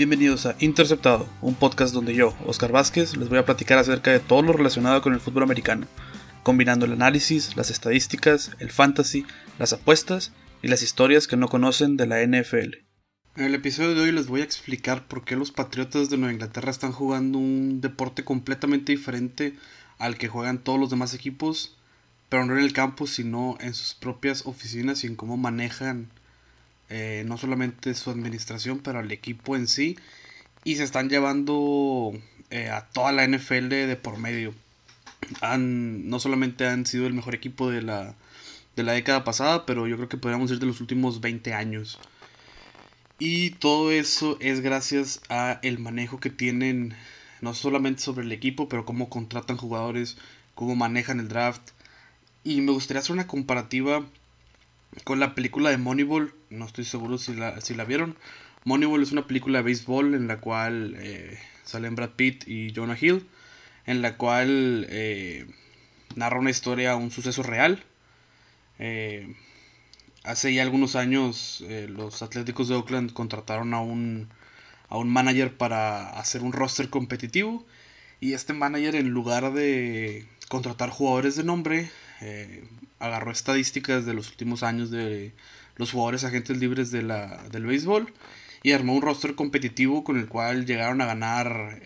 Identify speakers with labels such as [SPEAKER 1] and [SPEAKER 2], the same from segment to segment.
[SPEAKER 1] Bienvenidos a Interceptado, un podcast donde yo, Oscar Vázquez, les voy a platicar acerca de todo lo relacionado con el fútbol americano, combinando el análisis, las estadísticas, el fantasy, las apuestas y las historias que no conocen de la NFL.
[SPEAKER 2] En el episodio de hoy les voy a explicar por qué los Patriotas de Nueva Inglaterra están jugando un deporte completamente diferente al que juegan todos los demás equipos, pero no en el campo, sino en sus propias oficinas y en cómo manejan eh, no solamente su administración, pero al equipo en sí. Y se están llevando eh, a toda la NFL de por medio. Han, no solamente han sido el mejor equipo de la, de la década pasada, pero yo creo que podríamos decir de los últimos 20 años. Y todo eso es gracias a el manejo que tienen, no solamente sobre el equipo, pero cómo contratan jugadores, cómo manejan el draft. Y me gustaría hacer una comparativa con la película de Moneyball. No estoy seguro si la, si la vieron. Moneyball es una película de béisbol en la cual eh, salen Brad Pitt y Jonah Hill. En la cual eh, narra una historia, un suceso real. Eh, hace ya algunos años los Atléticos de Oakland contrataron a un, a un manager para hacer un roster competitivo. Y este manager en lugar de contratar jugadores de nombre, eh, agarró estadísticas de los últimos años de los jugadores agentes libres de la, del béisbol y armó un roster competitivo con el cual llegaron a ganar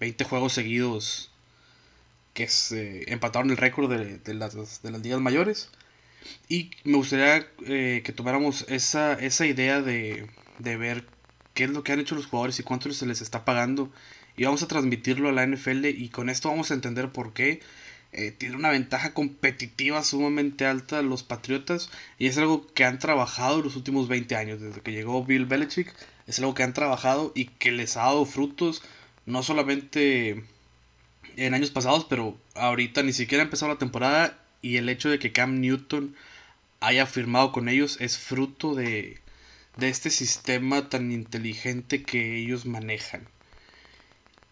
[SPEAKER 2] 20 eh, juegos seguidos que se empataron el récord de, las, de las ligas mayores. Y me gustaría eh, que tomáramos esa, esa idea de, de ver qué es lo que han hecho los jugadores y cuánto se les está pagando. Y vamos a transmitirlo a la NFL y con esto vamos a entender por qué eh, tiene una ventaja competitiva sumamente alta los Patriotas y es algo que han trabajado los últimos 20 años, desde que llegó Bill Belichick, es algo que han trabajado y que les ha dado frutos, no solamente en años pasados, pero ahorita ni siquiera ha empezado la temporada y el hecho de que Cam Newton haya firmado con ellos es fruto de, de este sistema tan inteligente que ellos manejan.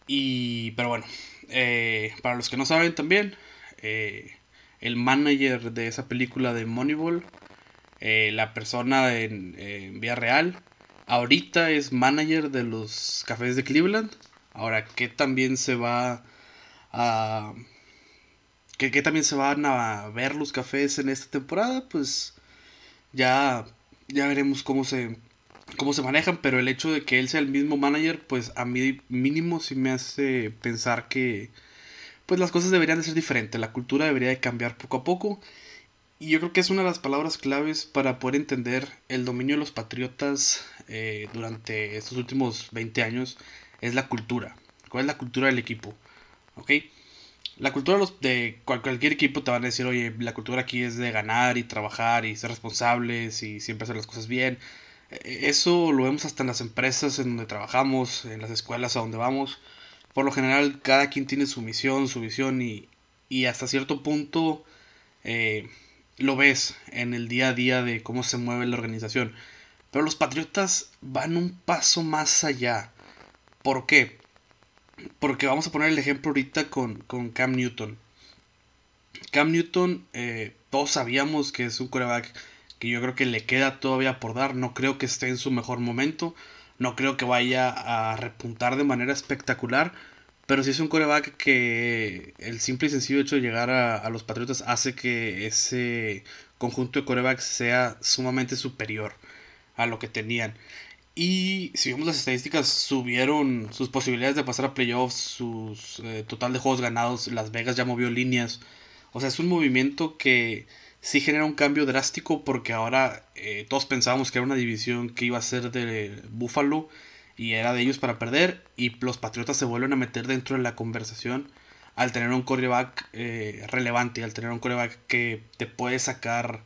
[SPEAKER 2] Y, pero bueno, eh, para los que no saben también, eh, el manager de esa película de Moneyball, eh, la persona en, vía real, ahorita es manager de los cafés de Cleveland. Ahora, ¿qué también se va a... ¿Qué, también se van a ver los cafés en esta temporada? Pues ya, ya veremos cómo se, cómo se manejan, pero el hecho de que él sea el mismo manager, pues a mí mínimo sí me hace pensar que pues las cosas deberían de ser diferentes, la cultura debería de cambiar poco a poco. Y yo creo que es una de las palabras claves para poder entender el dominio de los patriotas eh, durante estos últimos 20 años, es la cultura. ¿Cuál es la cultura del equipo? ¿Ok? La cultura de, cualquier equipo te van a decir, oye, la cultura aquí es de ganar y trabajar y ser responsables y siempre hacer las cosas bien. E, eso lo vemos hasta en las empresas en donde trabajamos, en las escuelas a donde vamos por lo general cada quien tiene su misión, su visión y, hasta cierto punto eh, lo ves en el día a día de cómo se mueve la organización. Pero los Patriotas van un paso más allá. ¿Por qué? Porque vamos a poner el ejemplo ahorita con, Cam Newton. Cam Newton, eh, todos sabíamos que es un coreback que yo creo que le queda todavía por dar. No creo que esté en su mejor momento. No creo que vaya a repuntar de manera espectacular. Pero sí es un coreback que el simple y sencillo hecho de llegar a, los Patriotas hace que ese conjunto de corebacks sea sumamente superior a lo que tenían. Y si vemos las estadísticas, subieron sus posibilidades de pasar a playoffs, su eh, total de juegos ganados, Las Vegas ya movió líneas. O sea, es un movimiento que sí genera un cambio drástico porque ahora eh, todos pensábamos que era una división que iba a ser de Buffalo y era de ellos para perder y los Patriotas se vuelven a meter dentro de la conversación al tener un coreback eh, relevante, al tener un coreback que te puede sacar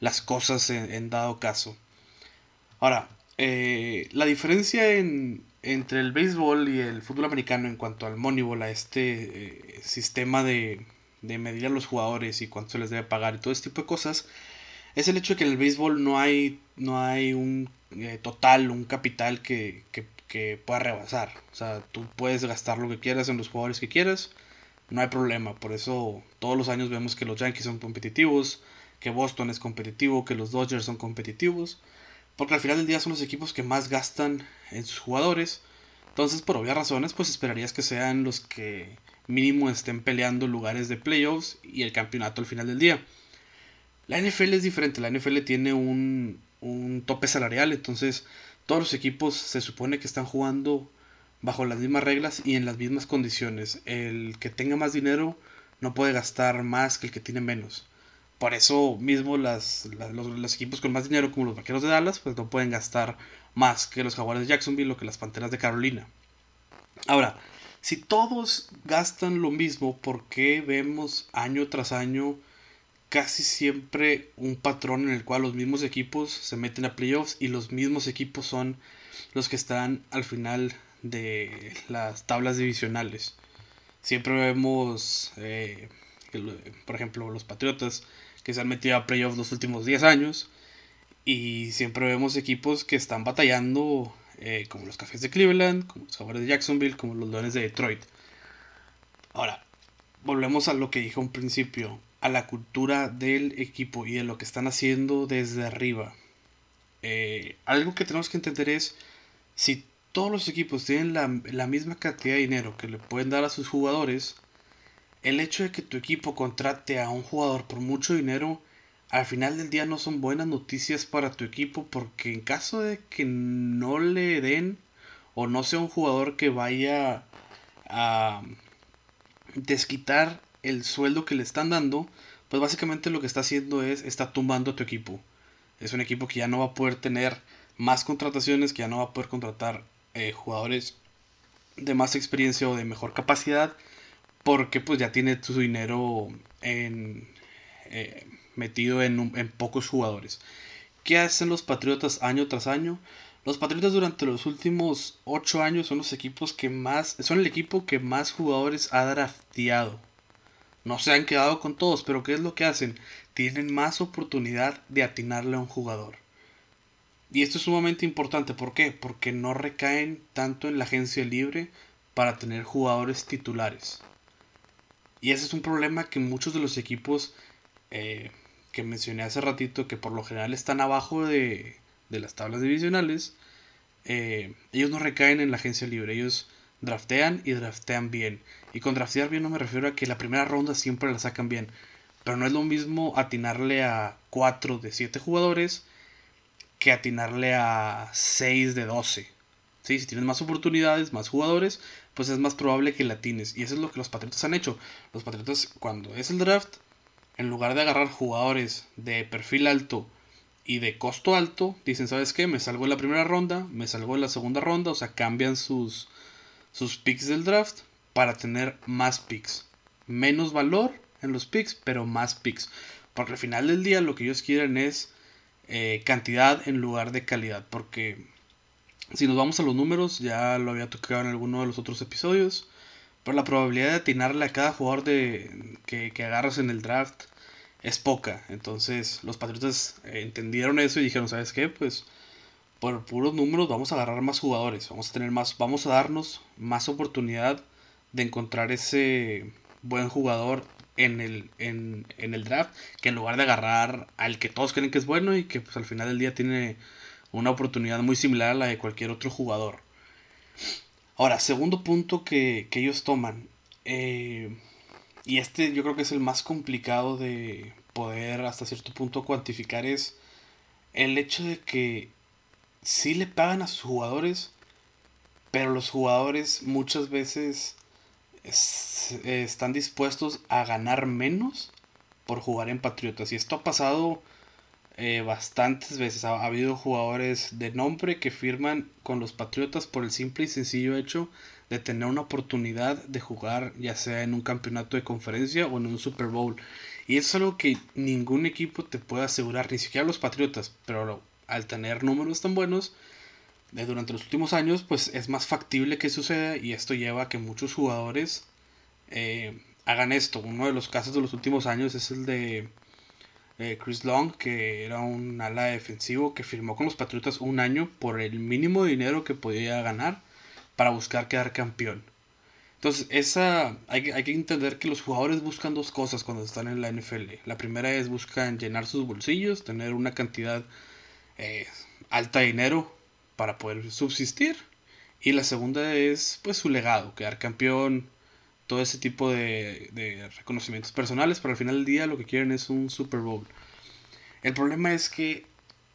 [SPEAKER 2] las cosas en, dado caso. Ahora, eh, la diferencia en, entre el béisbol y el fútbol americano en cuanto al Moneyball, a este eh, sistema de, de medir a los jugadores y cuánto se les debe pagar y todo este tipo de cosas, es el hecho de que en el béisbol no hay, no hay un eh, total, un capital que, pueda rebasar. O sea, tú puedes gastar lo que quieras en los jugadores que quieras, no hay problema. Por eso todos los años vemos que los Yankees son competitivos, que Boston es competitivo, que los Dodgers son competitivos. Porque al final del día son los equipos que más gastan en sus jugadores. Entonces, por obvias razones, pues esperarías que sean los que mínimo estén peleando lugares de playoffs y el campeonato al final del día. La NFL es diferente, la NFL tiene un, un tope salarial, entonces todos los equipos se supone que están jugando bajo las mismas reglas y en las mismas condiciones. El que tenga más dinero no puede gastar más que el que tiene menos. Por eso mismo las, los, equipos con más dinero, como los Vaqueros de Dallas, pues no pueden gastar más que los Jaguares de Jacksonville o que las Panteras de Carolina. Ahora, si todos gastan lo mismo, ¿por qué vemos año tras año casi siempre un patrón en el cual los mismos equipos se meten a playoffs y los mismos equipos son los que están al final de las tablas divisionales? Siempre vemos, eh, por ejemplo, los Patriotas que se han metido a playoffs los últimos 10 años y siempre vemos equipos que están batallando eh, como los Cafés de Cleveland, como los Jaguares de Jacksonville, como los Leones de Detroit. Ahora, volvemos a lo que dije un principio, a la cultura del equipo y de lo que están haciendo desde arriba. Eh, algo que tenemos que entender es, si todos los equipos tienen la, la misma cantidad de dinero que le pueden dar a sus jugadores, el hecho de que tu equipo contrate a un jugador por mucho dinero al final del día no son buenas noticias para tu equipo porque en caso de que no le den o no sea un jugador que vaya a desquitar el sueldo que le están dando, pues básicamente lo que está haciendo es está tumbando a tu equipo. Es un equipo que ya no va a poder tener más contrataciones, que ya no va a poder contratar eh, jugadores de más experiencia o de mejor capacidad, porque pues ya tiene su dinero en, eh, metido en, en pocos jugadores. ¿Qué hacen los Patriotas año tras año? Los Patriotas durante los últimos 8 años son los equipos que más. son el equipo que más jugadores ha drafteado. No se han quedado con todos, pero ¿qué es lo que hacen? Tienen más oportunidad de atinarle a un jugador. Y esto es sumamente importante. ¿Por qué? Porque no recaen tanto en la agencia libre para tener jugadores titulares. Y ese es un problema que muchos de los equipos eh, que mencioné hace ratito, que por lo general están abajo de, las tablas divisionales, eh, ellos no recaen en la agencia libre, ellos draftean y draftean bien. Y con draftear bien no me refiero a que la primera ronda siempre la sacan bien, pero no es lo mismo atinarle a 4 de 7 jugadores que atinarle a 6 de 12. ¿Sí? Si tienes más oportunidades, más jugadores, pues es más probable que la atines. Y eso es lo que los Patriotas han hecho. Los Patriotas, cuando es el draft, en lugar de agarrar jugadores de perfil alto y de costo alto, dicen, ¿sabes qué? Me salgo en la primera ronda, me salgo en la segunda ronda, o sea, cambian sus, sus picks del draft para tener más picks. Menos valor en los picks, pero más picks. Porque al final del día lo que ellos quieren es eh, cantidad en lugar de calidad. Porque si nos vamos a los números, ya lo había tocado en alguno de los otros episodios. Pero la probabilidad de atinarle a cada jugador de, que, que agarras en el draft es poca. Entonces los Patriotas eh, entendieron eso y dijeron, ¿sabes qué? Pues por puros números vamos a agarrar más jugadores, vamos a tener más, vamos a darnos más oportunidad de encontrar ese buen jugador en el, en, en el draft, que en lugar de agarrar al que todos creen que es bueno y que pues al final del día tiene una oportunidad muy similar a la de cualquier otro jugador. Ahora, segundo punto que, que ellos toman. Eh, y este yo creo que es el más complicado de poder hasta cierto punto cuantificar es el hecho de que sí le pagan a sus jugadores, pero los jugadores muchas veces están dispuestos a ganar menos por jugar en Patriotas. Y esto ha pasado eh, bastantes veces. Ha, ha, habido jugadores de nombre que firman con los Patriotas por el simple y sencillo hecho de tener una oportunidad de jugar ya sea en un campeonato de conferencia o en un Super Bowl. Y eso es algo que ningún equipo te puede asegurar, ni siquiera los Patriotas, pero al tener números tan buenos de durante los últimos años, pues es más factible que suceda y esto lleva a que muchos jugadores eh, hagan esto. Uno de los casos de los últimos años es el de eh, Chris Long, que era un ala defensivo que firmó con los Patriotas un año por el mínimo dinero que podía ganar para buscar quedar campeón. Entonces, esa, hay, hay, que entender que los jugadores buscan dos cosas cuando están en la NFL. La primera es buscan llenar sus bolsillos, tener una cantidad eh, alta dinero para poder subsistir. Y la segunda es pues su legado, quedar campeón, todo ese tipo de, reconocimientos personales, pero al final del día lo que quieren es un Super Bowl. El problema es que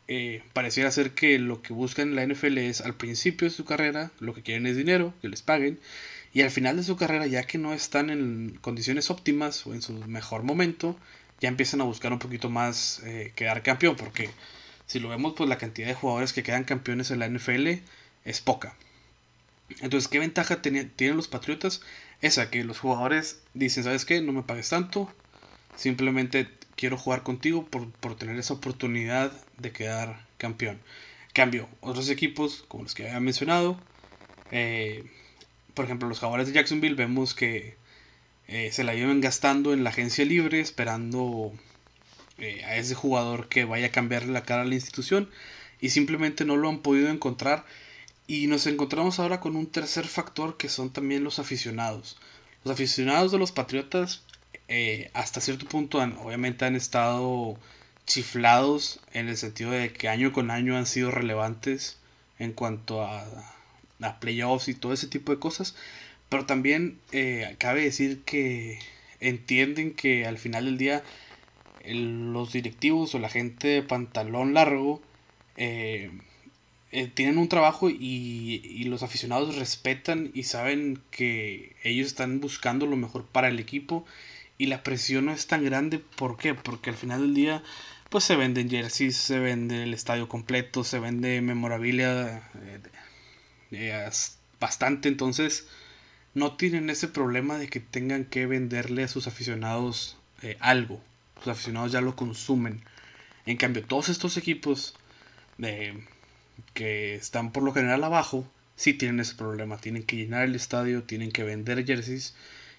[SPEAKER 2] eh, pareciera ser que lo que buscan en la NFL es al principio de su carrera, lo que quieren es dinero, que les paguen, y al final de su carrera, ya que no están en condiciones óptimas o en su mejor momento, ya empiezan a buscar un poquito más eh, quedar campeón, porque si lo vemos, pues la cantidad de jugadores que quedan campeones en la NFL es poca. Entonces, ¿qué ventaja tienen los Patriotas? Esa, que los jugadores dicen, ¿sabes qué? No me pagues tanto, simplemente quiero jugar contigo por, por tener esa oportunidad de quedar campeón. Cambio, otros equipos, como los que había mencionado, eh, por ejemplo, los jugadores de Jacksonville, vemos que eh, se la llevan gastando en la agencia libre, esperando a ese jugador que vaya a cambiarle la cara a la institución, y simplemente no lo han podido encontrar y nos encontramos ahora con un tercer factor que son también los aficionados. Los aficionados de los Patriotas eh, hasta cierto punto obviamente han estado chiflados en el sentido de que año con año han sido relevantes en cuanto a, a playoffs y todo ese tipo de cosas. Pero también eh, cabe decir que entienden que al final del día los directivos o la gente de pantalón largo eh, eh, tienen un trabajo y, los aficionados respetan y saben que ellos están buscando lo mejor para el equipo y la presión no es tan grande. ¿Por qué? Porque al final del día pues se venden jerseys, se vende el estadio completo, se vende memorabilia eh, bastante, entonces no tienen ese problema de que tengan que venderle a sus aficionados algo. Los aficionados ya lo consumen. En cambio, todos estos equipos de que están por lo general abajo, sí tienen ese problema. Tienen que llenar el estadio, tienen que vender jerseys.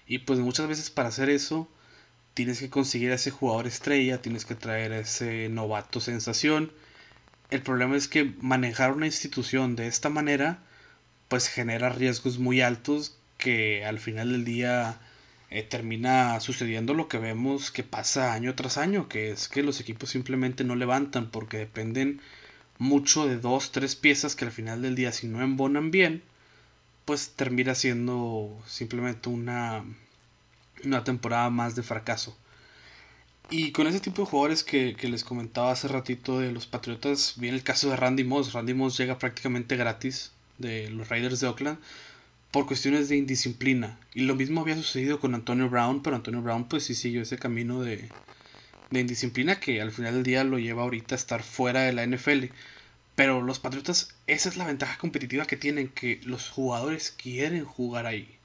[SPEAKER 2] Y pues muchas veces para hacer eso tienes que conseguir a ese jugador estrella, tienes que traer a ese novato sensación. El problema es que manejar una institución de esta manera pues genera riesgos muy altos que al final del día eh, termina sucediendo lo que vemos que pasa año tras año, que es que los equipos simplemente no levantan porque dependen mucho de dos, tres piezas que al final del día si no embonan bien, pues termina siendo simplemente una, una temporada más de fracaso. Y con ese tipo de jugadores que, les comentaba hace ratito de los Patriotas, viene el caso de Randy Moss. Randy Moss llega prácticamente gratis de los Raiders de Oakland por cuestiones de indisciplina. Y lo mismo había sucedido con Antonio Brown, pero Antonio Brown pues sí siguió ese camino de, de indisciplina que al final del día lo lleva ahorita a estar fuera de la NFL. Pero los Patriotas, esa es la ventaja competitiva que tienen, que los jugadores quieren jugar ahí.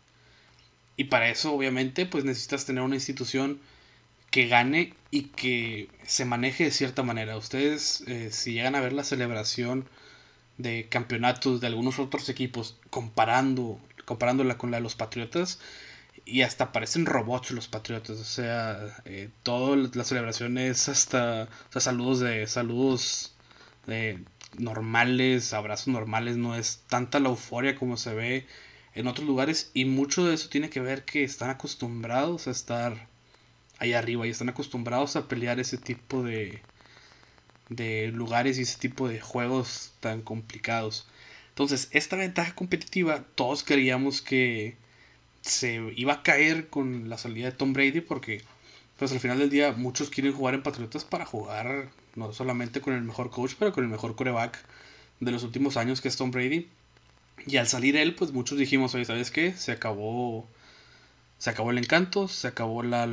[SPEAKER 2] Y para eso, obviamente, pues necesitas tener una institución que gane y que se maneje de cierta manera. Ustedes, eh, si llegan a ver la celebración de campeonatos de algunos otros equipos, comparando, comparándola con la de los Patriotas, y hasta parecen robots los patriotas. O sea, eh, todas las celebraciones hasta saludos de saludos de normales, abrazos normales, no es tanta la euforia como se ve en otros lugares y mucho de eso tiene que ver que están acostumbrados a estar ahí arriba y están acostumbrados a pelear ese tipo de de lugares y ese tipo de juegos tan complicados. Entonces, esta ventaja competitiva todos creíamos que se iba a caer con la salida de Tom Brady porque pues al final del día muchos quieren jugar en Patriotas para jugar no solamente con el mejor coach, pero con el mejor coreback de los últimos años que es Tom Brady. Y al salir él, pues muchos dijimos, oye, ¿sabes qué? Se acabó, se acabó el encanto, se acabó la,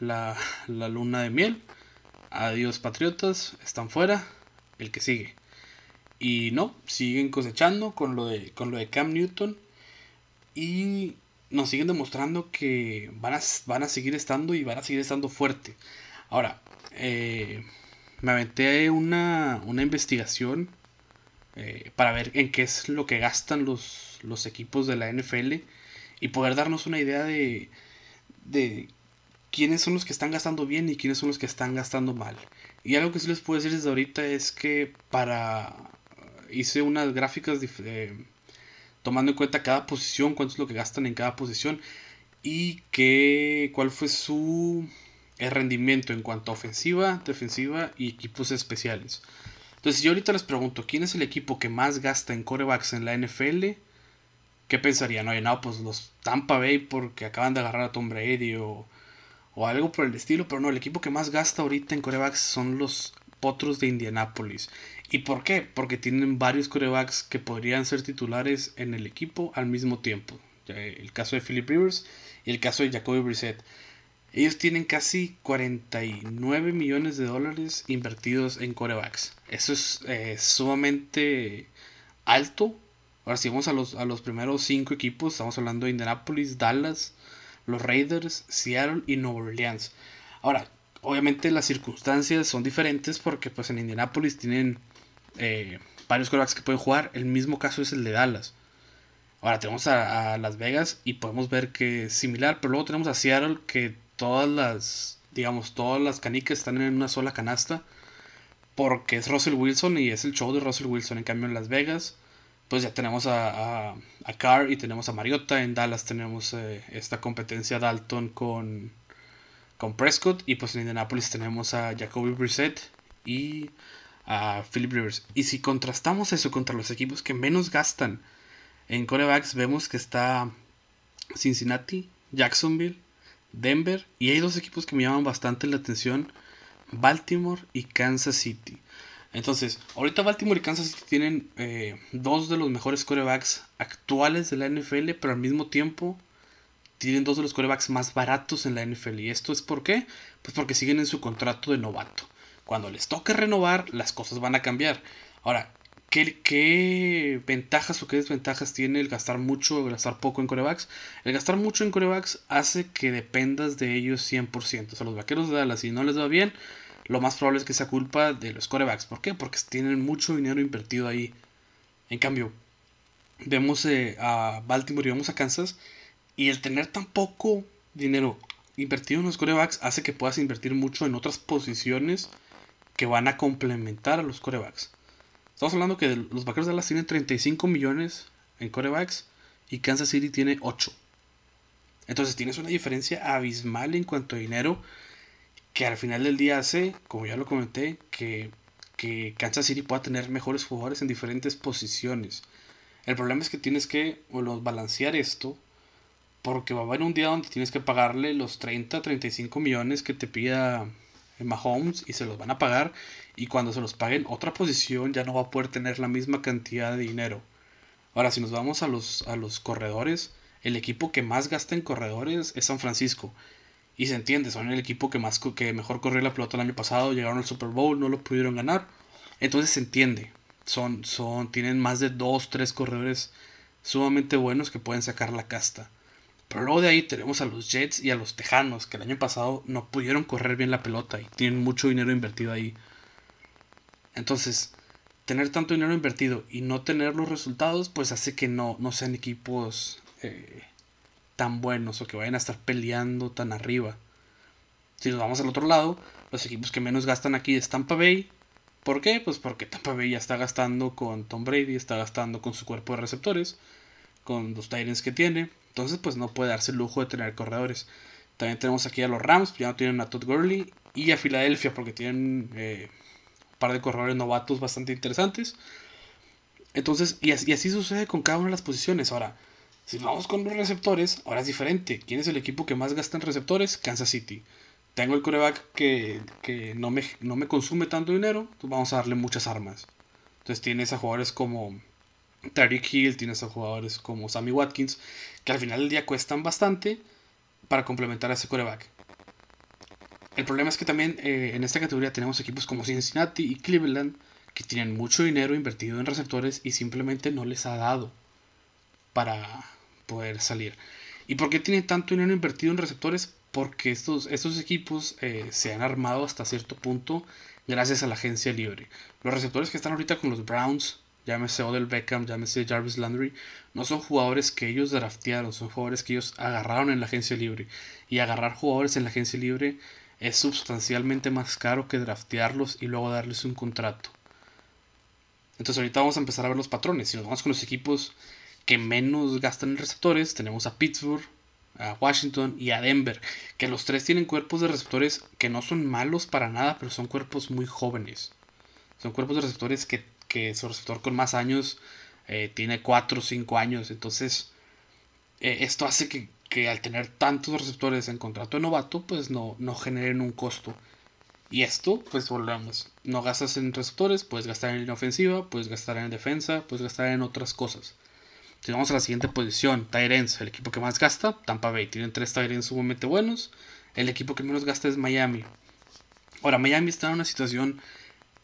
[SPEAKER 2] la, la luna de miel. Adiós Patriotas, están fuera, el que sigue. Y no, siguen cosechando con lo de, con lo de Cam Newton. Y nos siguen demostrando que van a, van a seguir estando y van a seguir estando fuerte. Ahora, eh, me aventé una, una investigación eh, para ver en qué es lo que gastan los, los equipos de la NFL y poder darnos una idea de, de quiénes son los que están gastando bien y quiénes son los que están gastando mal. Y algo que sí les puedo decir desde ahorita es que para... Hice unas gráficas eh, tomando en cuenta cada posición, cuánto es lo que gastan en cada posición y que, cuál fue su rendimiento en cuanto a ofensiva, defensiva y equipos especiales. Entonces, yo ahorita les pregunto, ¿quién es el equipo que más gasta en corebacks en la NFL? ¿Qué pensarían? Oye, no, pues los Tampa Bay porque acaban de agarrar a Tom Brady o, o algo por el estilo, pero no, el equipo que más gasta ahorita en corebacks son los Potros de Indianapolis. ¿Y por qué? Porque tienen varios corebacks que podrían ser titulares en el equipo al mismo tiempo. El caso de Philip Rivers y el caso de Jacoby Brissett. Ellos tienen casi 49 millones de dólares invertidos en corebacks. Eso es eh, sumamente alto. Ahora si vamos a los, a los primeros cinco equipos, estamos hablando de Indianapolis, Dallas, los Raiders, Seattle y Nueva Orleans. Ahora, obviamente las circunstancias son diferentes porque pues en Indianapolis tienen eh, varios corebacks que pueden jugar. El mismo caso es el de Dallas. Ahora tenemos a, a, Las Vegas y podemos ver que es similar, pero luego tenemos a Seattle que todas las, digamos, todas las canicas están en una sola canasta. Porque es Russell Wilson y es el show de Russell Wilson. En cambio, en Las Vegas, pues ya tenemos a, a, Carr y tenemos a Mariota. En Dallas tenemos eh, esta competencia Dalton con, con Prescott. Y pues en Indianapolis tenemos a Jacoby Brissett y a Philip Rivers. Y si contrastamos eso contra los equipos que menos gastan en corebacks, vemos que está Cincinnati, Jacksonville, Denver y hay dos equipos que me llaman bastante la atención, Baltimore y Kansas City. Entonces, ahorita Baltimore y Kansas City tienen eh, dos de los mejores corebacks actuales de la NFL, pero al mismo tiempo tienen dos de los corebacks más baratos en la NFL. ¿Y esto es por qué? Pues porque siguen en su contrato de novato. Cuando les toque renovar, las cosas van a cambiar. Ahora, ¿Qué, ventajas o qué desventajas tiene el gastar mucho o gastar poco en corebacks? El gastar mucho en corebacks hace que dependas de ellos 100%. O sea, los vaqueros de Dallas, si no les va bien, lo más probable es que sea culpa de los corebacks. ¿Por qué? Porque tienen mucho dinero invertido ahí. En cambio, vemos eh, a Baltimore y vemos a Kansas. Y el tener tan poco dinero invertido en los corebacks hace que puedas invertir mucho en otras posiciones que van a complementar a los corebacks. Estamos hablando que los Vaqueros de Dallas tienen 35 millones en corebacks y Kansas City tiene 8. Entonces tienes una diferencia abismal en cuanto a dinero que al final del día hace, como ya lo comenté, que, que Kansas City pueda tener mejores jugadores en diferentes posiciones. El problema es que tienes que balancear esto porque va a haber un día donde tienes que pagarle los 30, 35 millones que te pida Mahomes y se los van a pagar y cuando se los paguen otra posición ya no va a poder tener la misma cantidad de dinero. Ahora, si nos vamos a los, a los corredores, el equipo que más gasta en corredores es San Francisco. Y se entiende, son el equipo que, más, que mejor corrió la pelota el año pasado, llegaron al Super Bowl, no lo pudieron ganar. Entonces se entiende, son, son, tienen más de 2, 3 corredores sumamente buenos que pueden sacar la casta. Pero luego de ahí tenemos a los Jets y a los Tejanos, que el año pasado no pudieron correr bien la pelota y tienen mucho dinero invertido ahí. Entonces, tener tanto dinero invertido y no tener los resultados, pues hace que no, no sean equipos eh, tan buenos o que vayan a estar peleando tan arriba. Si nos vamos al otro lado, los equipos que menos gastan aquí es Tampa Bay. ¿Por qué? Pues porque Tampa Bay ya está gastando con Tom Brady, está gastando con su cuerpo de receptores, con los Titans que tiene. Entonces, pues no puede darse el lujo de tener corredores. También tenemos aquí a los Rams, ya no tienen a Todd Gurley. Y a Filadelfia, porque tienen eh, par de corredores novatos bastante interesantes. Entonces, y así, así, sucede con cada una de las posiciones. Ahora, si vamos con los receptores, ahora es diferente. ¿Quién es el equipo que más gasta en receptores? Kansas City. Tengo el coreback que, que no, me, no me consume tanto dinero, entonces vamos a darle muchas armas. Entonces tienes a jugadores como Tariq Hill, tienes a jugadores como Sammy Watkins, que al final del día cuestan bastante para complementar a ese coreback. El problema es que también eh, en esta categoría tenemos equipos como Cincinnati y Cleveland que tienen mucho dinero invertido en receptores y simplemente no les ha dado para poder salir. ¿Y por qué tienen tanto dinero invertido en receptores? Porque estos, estos equipos eh, se han armado hasta cierto punto gracias a la agencia libre. Los receptores que están ahorita con los Browns, llámese Odell Beckham, llámese Jarvis Landry, no son jugadores que ellos draftearon, son jugadores que ellos agarraron en la agencia libre. Y agarrar jugadores en la agencia libre es sustancialmente más caro que draftearlos y luego darles un contrato. Entonces ahorita vamos a empezar a ver los patrones. Si nos vamos con los equipos que menos gastan en receptores, tenemos a Pittsburgh, a Washington y a Denver, que los tres tienen cuerpos de receptores que no son malos para nada, pero son cuerpos muy jóvenes. Son cuerpos de receptores que, que su receptor con más años eh, tiene 4 o 5 años. Entonces, eh, esto hace que, que, al tener tantos receptores en contrato de novato, pues no, no generen un costo. Y esto, pues volvemos. No gastas en receptores, puedes gastar en ofensiva, puedes gastar en defensa, puedes gastar en otras cosas. Si vamos a la siguiente posición, Tyrens, el equipo que más gasta, Tampa Bay. Tienen tres Tyrens sumamente buenos. El equipo que menos gasta es Miami. Ahora, Miami está en una situación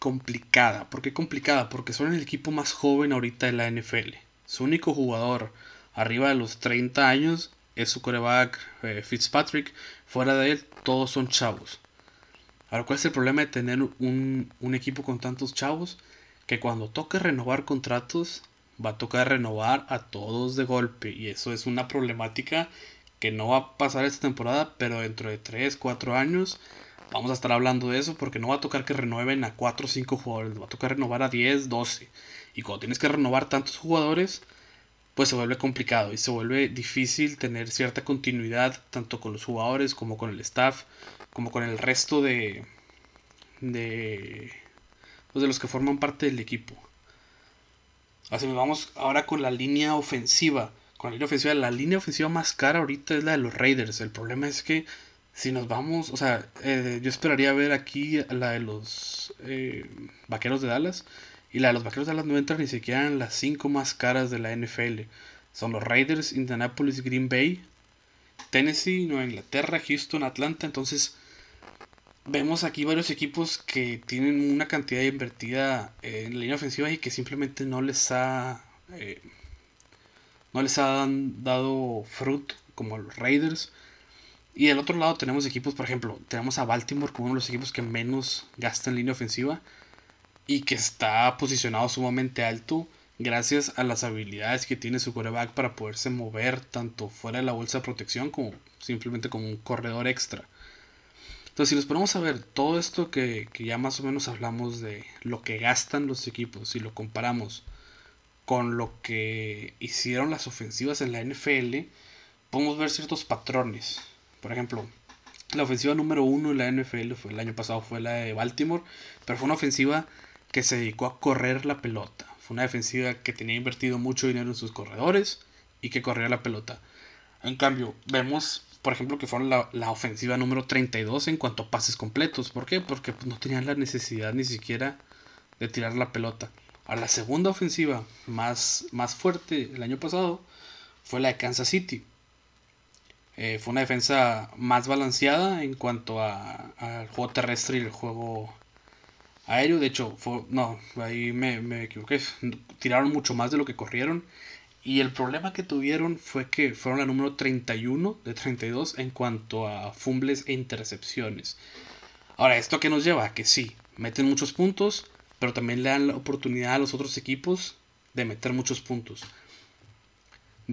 [SPEAKER 2] complicada. ¿Por qué complicada? Porque son el equipo más joven ahorita de la NFL. Su único jugador arriba de los 30 años es su coreback eh, Fitzpatrick. Fuera de él, todos son chavos. Ahora, ¿cuál es el problema de tener un, un equipo con tantos chavos? Que cuando toque renovar contratos, va a tocar renovar a todos de golpe. Y eso es una problemática que no va a pasar esta temporada, pero dentro de 3, 4 años vamos a estar hablando de eso porque no va a tocar que renueven a 4 o 5 jugadores, va a tocar renovar a 10, 12. Y cuando tienes que renovar tantos jugadores, pues se vuelve complicado y se vuelve difícil tener cierta continuidad tanto con los jugadores como con el staff, como con el resto de de pues de los que forman parte del equipo. Así nos vamos ahora con la línea ofensiva. Con la línea ofensiva, la línea ofensiva más cara ahorita es la de los Raiders. El problema es que si nos vamos, o sea, eh, yo esperaría ver aquí la de los eh, Vaqueros de Dallas. Y la de los Vaqueros de Dallas no entra ni siquiera en las 5 más caras de la NFL. Son los Raiders, Indianapolis, Green Bay, Tennessee, Nueva Inglaterra, Houston, Atlanta. Entonces, vemos aquí varios equipos que tienen una cantidad invertida en la línea ofensiva y que simplemente no les ha. Eh, no les han dado fruto, como los Raiders. Y del otro lado tenemos equipos, por ejemplo, tenemos a Baltimore como uno de los equipos que menos gasta en línea ofensiva y que está posicionado sumamente alto gracias a las habilidades que tiene su coreback para poderse mover tanto fuera de la bolsa de protección como simplemente como un corredor extra. Entonces, si nos ponemos a ver todo esto que, que ya más o menos hablamos de lo que gastan los equipos, si lo comparamos con lo que hicieron las ofensivas en la NFL, podemos ver ciertos patrones. Por ejemplo, la ofensiva número uno en la NFL fue el año pasado fue la de Baltimore, pero fue una ofensiva que se dedicó a correr la pelota. Fue una defensiva que tenía invertido mucho dinero en sus corredores y que corría la pelota. En cambio, vemos, por ejemplo, que fueron la, la ofensiva número 32 en cuanto a pases completos. ¿Por qué? Porque pues, no tenían la necesidad ni siquiera de tirar la pelota. A la segunda ofensiva más, más fuerte el año pasado fue la de Kansas City. Eh, fue una defensa más balanceada en cuanto al juego terrestre y el juego aéreo. De hecho, no, ahí me, equivoqué. Tiraron mucho más de lo que corrieron. Y el problema que tuvieron fue que fueron la número 31 de 32 en cuanto a fumbles e intercepciones. Ahora, ¿esto qué nos lleva? Que sí, meten muchos puntos, pero también le dan la oportunidad a los otros equipos de meter muchos puntos.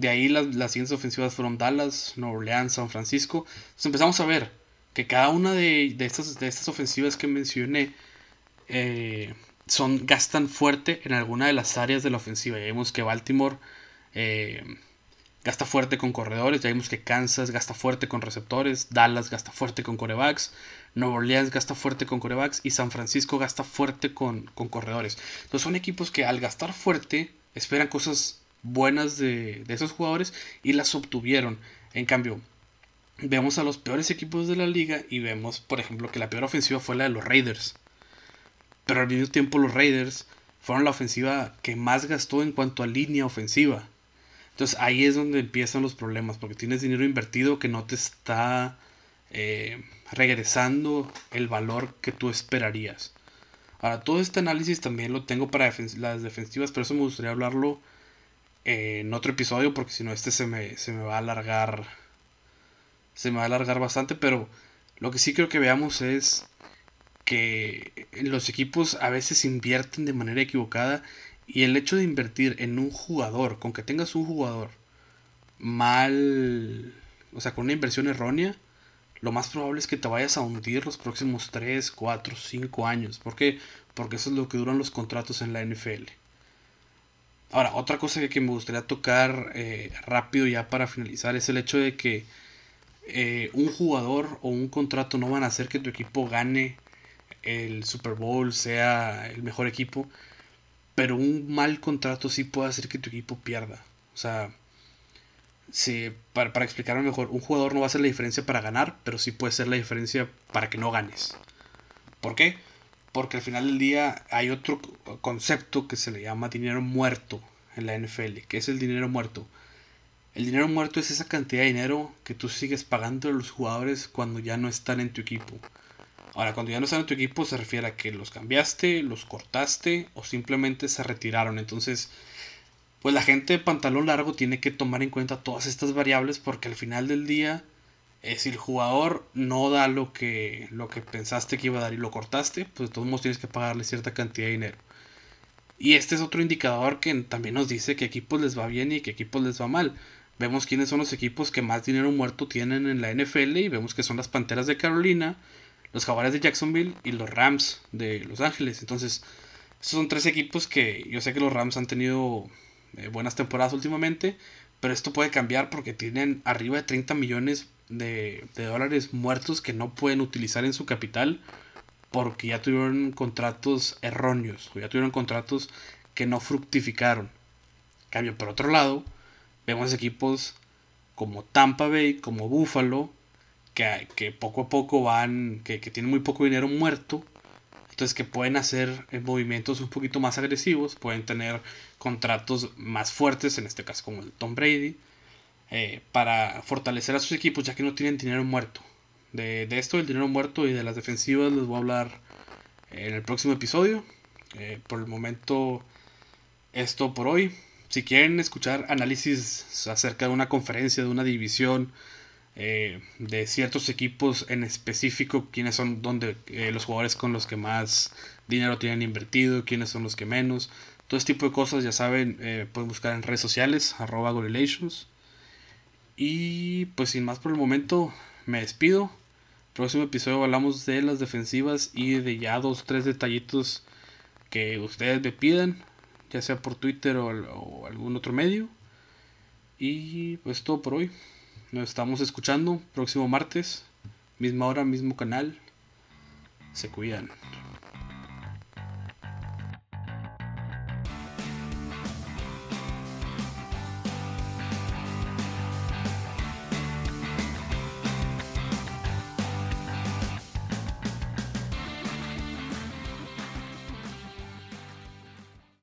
[SPEAKER 2] De ahí las, las siguientes ofensivas fueron Dallas, Nueva Orleans, San Francisco. Entonces empezamos a ver que cada una de, de, estas, de estas ofensivas que mencioné eh, son, gastan fuerte en alguna de las áreas de la ofensiva. Ya vimos que Baltimore eh, gasta fuerte con corredores, ya vimos que Kansas gasta fuerte con receptores, Dallas gasta fuerte con corebacks, Nueva Orleans gasta fuerte con corebacks y San Francisco gasta fuerte con, con corredores. Entonces son equipos que al gastar fuerte esperan cosas buenas de, esos jugadores y las obtuvieron. En cambio, vemos a los peores equipos de la liga y vemos, por ejemplo, que la peor ofensiva fue la de los Raiders. Pero al mismo tiempo los Raiders fueron la ofensiva que más gastó en cuanto a línea ofensiva. Entonces ahí es donde empiezan los problemas, porque tienes dinero invertido que no te está eh, regresando el valor que tú esperarías. Ahora, todo este análisis también lo tengo para las defensivas, pero eso me gustaría hablarlo en otro episodio, porque si no, este se me, se me va a alargar. Se me va a alargar bastante, pero lo que sí creo que veamos es que los equipos a veces invierten de manera equivocada y el hecho de invertir en un jugador, con que tengas un jugador mal, o sea, con una inversión errónea, lo más probable es que te vayas a hundir los próximos 3, 4, 5 años. ¿Por qué? Porque eso es lo que duran los contratos en la NFL. Ahora, otra cosa que me gustaría tocar eh, rápido ya para finalizar es el hecho de que eh, un jugador o un contrato no van a hacer que tu equipo gane el Super Bowl, sea el mejor equipo, pero un mal contrato sí puede hacer que tu equipo pierda. O sea, sí, para, para explicarlo mejor, un jugador no va a hacer la diferencia para ganar, pero sí puede ser la diferencia para que no ganes. ¿Por qué? Porque al final del día hay otro concepto que se le llama dinero muerto en la NFL. que es el dinero muerto? El dinero muerto es esa cantidad de dinero que tú sigues pagando a los jugadores cuando ya no están en tu equipo. Ahora, cuando ya no están en tu equipo se refiere a que los cambiaste, los cortaste o simplemente se retiraron. Entonces, pues la gente de pantalón largo tiene que tomar en cuenta todas estas variables porque al final del día, eh, si el jugador no da lo que, lo que pensaste que iba a dar y lo cortaste, pues de todos modos tienes que pagarle cierta cantidad de dinero. Y este es otro indicador que también nos dice que equipos les va bien y que equipos les va mal. Vemos quiénes son los equipos que más dinero muerto tienen en la NFL y vemos que son las Panteras de Carolina, los Jaguares de Jacksonville y los Rams de Los Ángeles. Entonces, son tres equipos que yo sé que los Rams han tenido eh, buenas temporadas últimamente, pero esto puede cambiar porque tienen arriba de 30 millones de, de dólares muertos que no pueden utilizar en su capital porque ya tuvieron contratos erróneos o ya tuvieron contratos que no fructificaron. Cambio, por otro lado, vemos equipos como Tampa Bay, como Buffalo, que, que poco a poco van, que, que, tienen muy poco dinero muerto, entonces que pueden hacer eh, movimientos un poquito más agresivos, pueden tener contratos más fuertes, en este caso como el Tom Brady, eh, para fortalecer a sus equipos ya que no tienen dinero muerto. De, esto, del dinero muerto y de las defensivas, les voy a hablar en el próximo episodio. Eh, por el momento, esto por hoy. Si quieren escuchar análisis acerca de una conferencia, de una división, eh, de ciertos equipos en específico, quiénes son donde, eh, los jugadores con los que más dinero tienen invertido, quiénes son los que menos, todo este tipo de cosas, ya saben, pueden buscar en redes sociales, arroba Gorilations. Y pues sin más por el momento, me despido. Próximo episodio hablamos de las defensivas y de ya dos, tres detallitos que ustedes me pidan, ya sea por Twitter o, algún otro medio. Y pues todo por hoy. Nos estamos escuchando próximo martes, misma hora, mismo canal. Se cuidan.